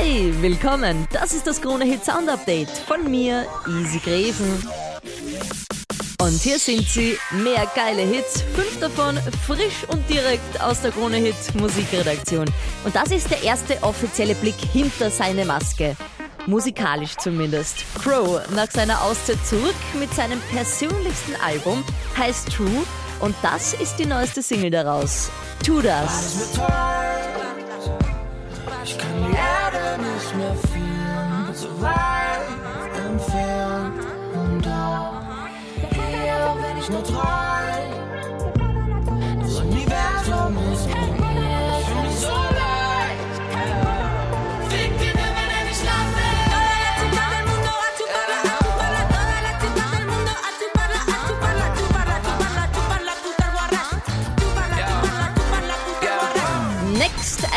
Hi, willkommen. Das ist das Krone Hit Sound Update von mir, Easy Greven. Und hier sind sie, mehr geile Hits, fünf davon frisch und direkt aus der Krone Hit Musikredaktion. Und das ist der erste offizielle Blick hinter seine Maske. Musikalisch zumindest. Crow nach seiner Auszeit zurück mit seinem persönlichsten Album, heißt True. Und das ist die neueste Single daraus. Tu das. Ich nur träum. Das Universum ist mit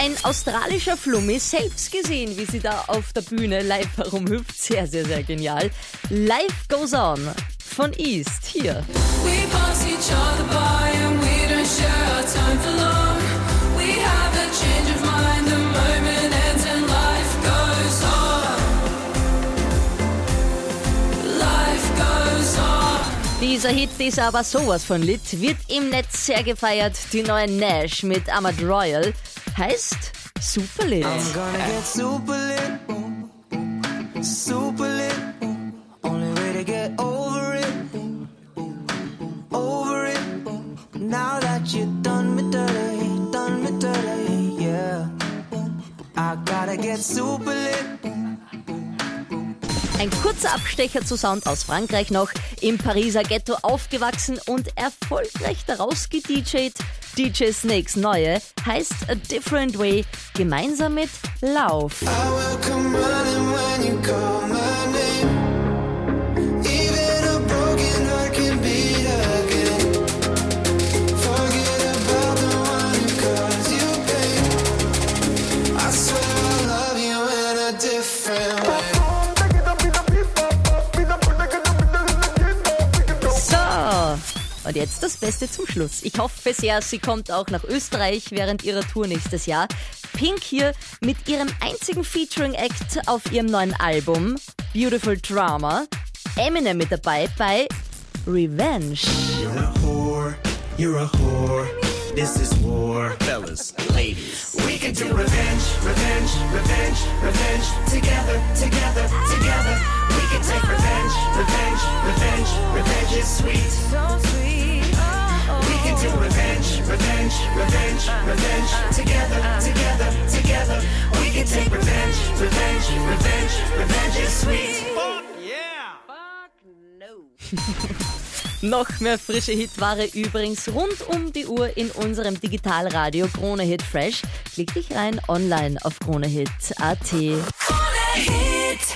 ein australischer Flummi, selbst gesehen, wie sie da auf der Bühne live herumhüpft. Sehr, sehr, sehr genial. Life Goes On von East hier. We pass each other by and we don't share our time for long. We have a change of mind, the moment ends and life goes on. Life goes on. Dieser Hit ist aber sowas von lit, wird im Netz sehr gefeiert. Die neue Nash mit Ahmad Royal heißt Super Lit. I'm gonna get super lit, super lit. You done me dirty, done me dirty, yeah. I gotta get super lit. Ein kurzer Abstecher zu Sound aus Frankreich noch. Im Pariser Ghetto aufgewachsen und erfolgreich daraus gedjed. DJ Snakes neue heißt A Different Way, gemeinsam mit Lauf. I will come running when you call my different way. So, und jetzt das Beste zum Schluss. Ich hoffe sehr, sie kommt auch nach Österreich während ihrer Tour nächstes Jahr. Pink hier mit ihrem einzigen Featuring-Act auf ihrem neuen Album Beautiful Drama. Eminem mit dabei bei Revenge. You're a whore, you're a whore. This is war. Fellas, ladies. We can do revenge, revenge, revenge, revenge. Together, together, together. We can take revenge, revenge, revenge, revenge is sweet. So sweet. Oh, We can do oh, oh. revenge, revenge, revenge, revenge. Together, together, together. We can take revenge, revenge, revenge, revenge is sweet. Noch mehr frische Hitware übrigens rund um die Uhr in unserem Digitalradio Krone Hit Fresh. Klick dich rein online auf kronehit.at. Krone Hit.